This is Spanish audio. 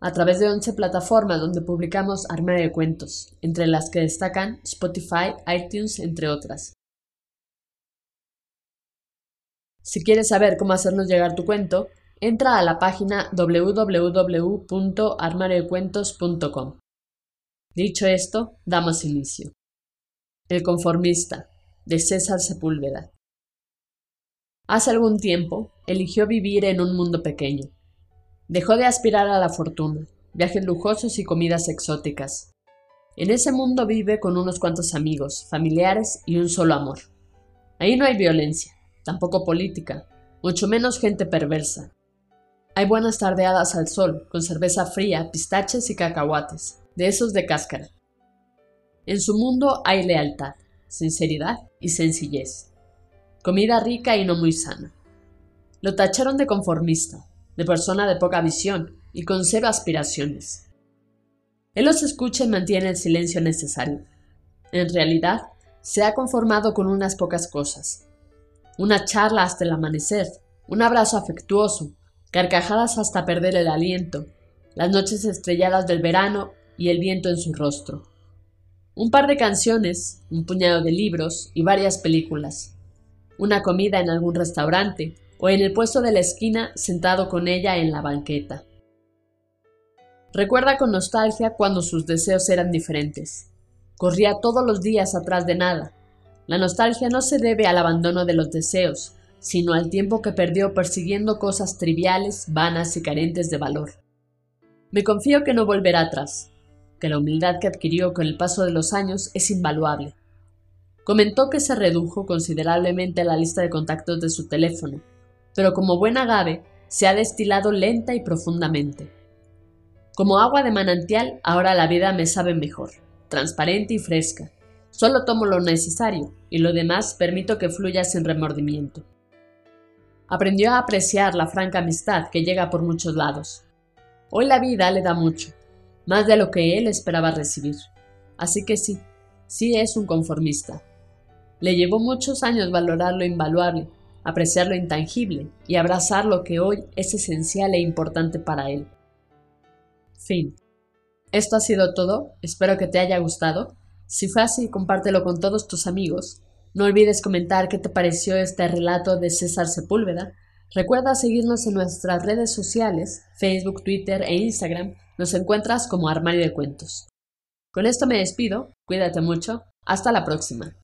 a través de 11 plataformas donde publicamos Armario de Cuentos, entre las que destacan Spotify, iTunes, entre otras. Si quieres saber cómo hacernos llegar tu cuento, entra a la página www.armariodecuentos.com. Dicho esto, damos inicio. El conformista, de César Sepúlveda. Hace algún tiempo eligió vivir en un mundo pequeño. Dejó de aspirar a la fortuna, viajes lujosos y comidas exóticas. En ese mundo vive con unos cuantos amigos, familiares y un solo amor. Ahí no hay violencia, tampoco política, mucho menos gente perversa. Hay buenas tardeadas al sol, con cerveza fría, pistaches y cacahuates, de esos de cáscara. En su mundo hay lealtad, sinceridad y sencillez. Comida rica y no muy sana. Lo tacharon de conformista, de persona de poca visión y con cero aspiraciones. Él los escucha y mantiene el silencio necesario. En realidad, se ha conformado con unas pocas cosas. Una charla hasta el amanecer, un abrazo afectuoso, carcajadas hasta perder el aliento, las noches estrelladas del verano y el viento en su rostro. Un par de canciones, un puñado de libros y varias películas. Una comida en algún restaurante o en el puesto de la esquina sentado con ella en la banqueta. Recuerda con nostalgia cuando sus deseos eran diferentes. Corría todos los días atrás de nada. La nostalgia no se debe al abandono de los deseos, sino al tiempo que perdió persiguiendo cosas triviales, vanas y carentes de valor. Me confío que no volverá atrás, que la humildad que adquirió con el paso de los años es invaluable. Comentó que se redujo considerablemente la lista de contactos de su teléfono, pero como buen agave se ha destilado lenta y profundamente. Como agua de manantial, ahora la vida me sabe mejor, transparente y fresca. Solo tomo lo necesario y lo demás permito que fluya sin remordimiento. Aprendió a apreciar la franca amistad que llega por muchos lados. Hoy la vida le da mucho, más de lo que él esperaba recibir. Así que sí, sí es un conformista. Le llevó muchos años valorar lo invaluable, apreciar lo intangible y abrazar lo que hoy es esencial e importante para él. Fin. Esto ha sido todo, espero que te haya gustado. Si fue así, compártelo con todos tus amigos. No olvides comentar qué te pareció este relato de César Sepúlveda. Recuerda seguirnos en nuestras redes sociales, Facebook, Twitter e Instagram nos encuentras como Armario de Cuentos. Con esto me despido, cuídate mucho, hasta la próxima.